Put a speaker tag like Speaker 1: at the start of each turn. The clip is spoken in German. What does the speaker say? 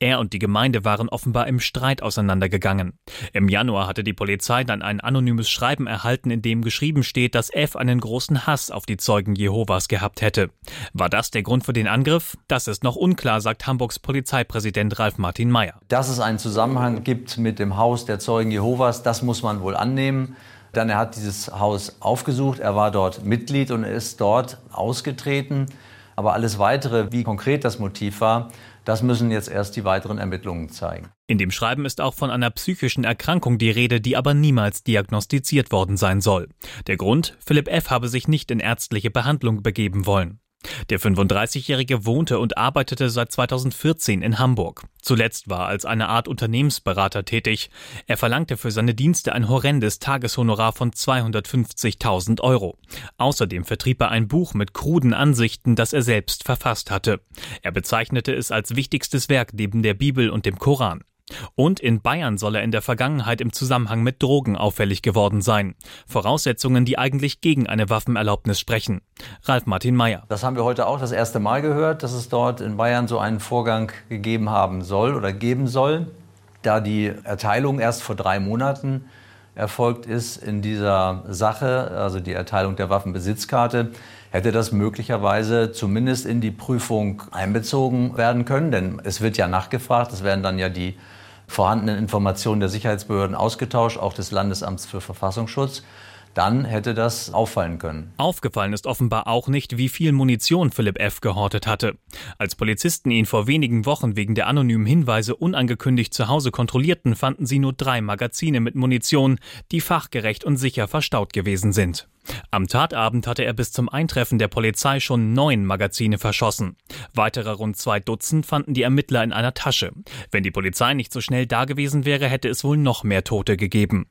Speaker 1: Er und die Gemeinde waren offenbar im Streit auseinandergegangen. Im Januar hatte die Polizei dann ein anonymes Schreiben erhalten, in dem geschrieben steht, dass F einen großen Hass auf die Zeugen Jehovas gehabt hätte. War das der Grund für den Angriff? Das ist noch unklar, sagt Hamburgs Polizeipräsident Ralf Martin Mayer.
Speaker 2: Dass es einen Zusammenhang gibt mit dem Haus der Zeugen Jehovas, das muss man wohl annehmen. Dann er hat dieses Haus aufgesucht, er war dort Mitglied und ist dort ausgetreten. Aber alles weitere, wie konkret das Motiv war, das müssen jetzt erst die weiteren Ermittlungen zeigen.
Speaker 1: In dem Schreiben ist auch von einer psychischen Erkrankung die Rede, die aber niemals diagnostiziert worden sein soll. Der Grund, Philipp F. habe sich nicht in ärztliche Behandlung begeben wollen. Der 35-Jährige wohnte und arbeitete seit 2014 in Hamburg. Zuletzt war er als eine Art Unternehmensberater tätig. Er verlangte für seine Dienste ein horrendes Tageshonorar von 250.000 Euro. Außerdem vertrieb er ein Buch mit kruden Ansichten, das er selbst verfasst hatte. Er bezeichnete es als wichtigstes Werk neben der Bibel und dem Koran. Und in Bayern soll er in der Vergangenheit im Zusammenhang mit Drogen auffällig geworden sein. Voraussetzungen, die eigentlich gegen eine Waffenerlaubnis sprechen. Ralf Martin Mayer.
Speaker 2: Das haben wir heute auch das erste Mal gehört, dass es dort in Bayern so einen Vorgang gegeben haben soll oder geben soll. Da die Erteilung erst vor drei Monaten erfolgt ist in dieser Sache, also die Erteilung der Waffenbesitzkarte, hätte das möglicherweise zumindest in die Prüfung einbezogen werden können. Denn es wird ja nachgefragt, es werden dann ja die vorhandenen Informationen der Sicherheitsbehörden ausgetauscht, auch des Landesamts für Verfassungsschutz dann hätte das auffallen können.
Speaker 1: Aufgefallen ist offenbar auch nicht, wie viel Munition Philipp F. gehortet hatte. Als Polizisten ihn vor wenigen Wochen wegen der anonymen Hinweise unangekündigt zu Hause kontrollierten, fanden sie nur drei Magazine mit Munition, die fachgerecht und sicher verstaut gewesen sind. Am Tatabend hatte er bis zum Eintreffen der Polizei schon neun Magazine verschossen. Weitere rund zwei Dutzend fanden die Ermittler in einer Tasche. Wenn die Polizei nicht so schnell da gewesen wäre, hätte es wohl noch mehr Tote gegeben.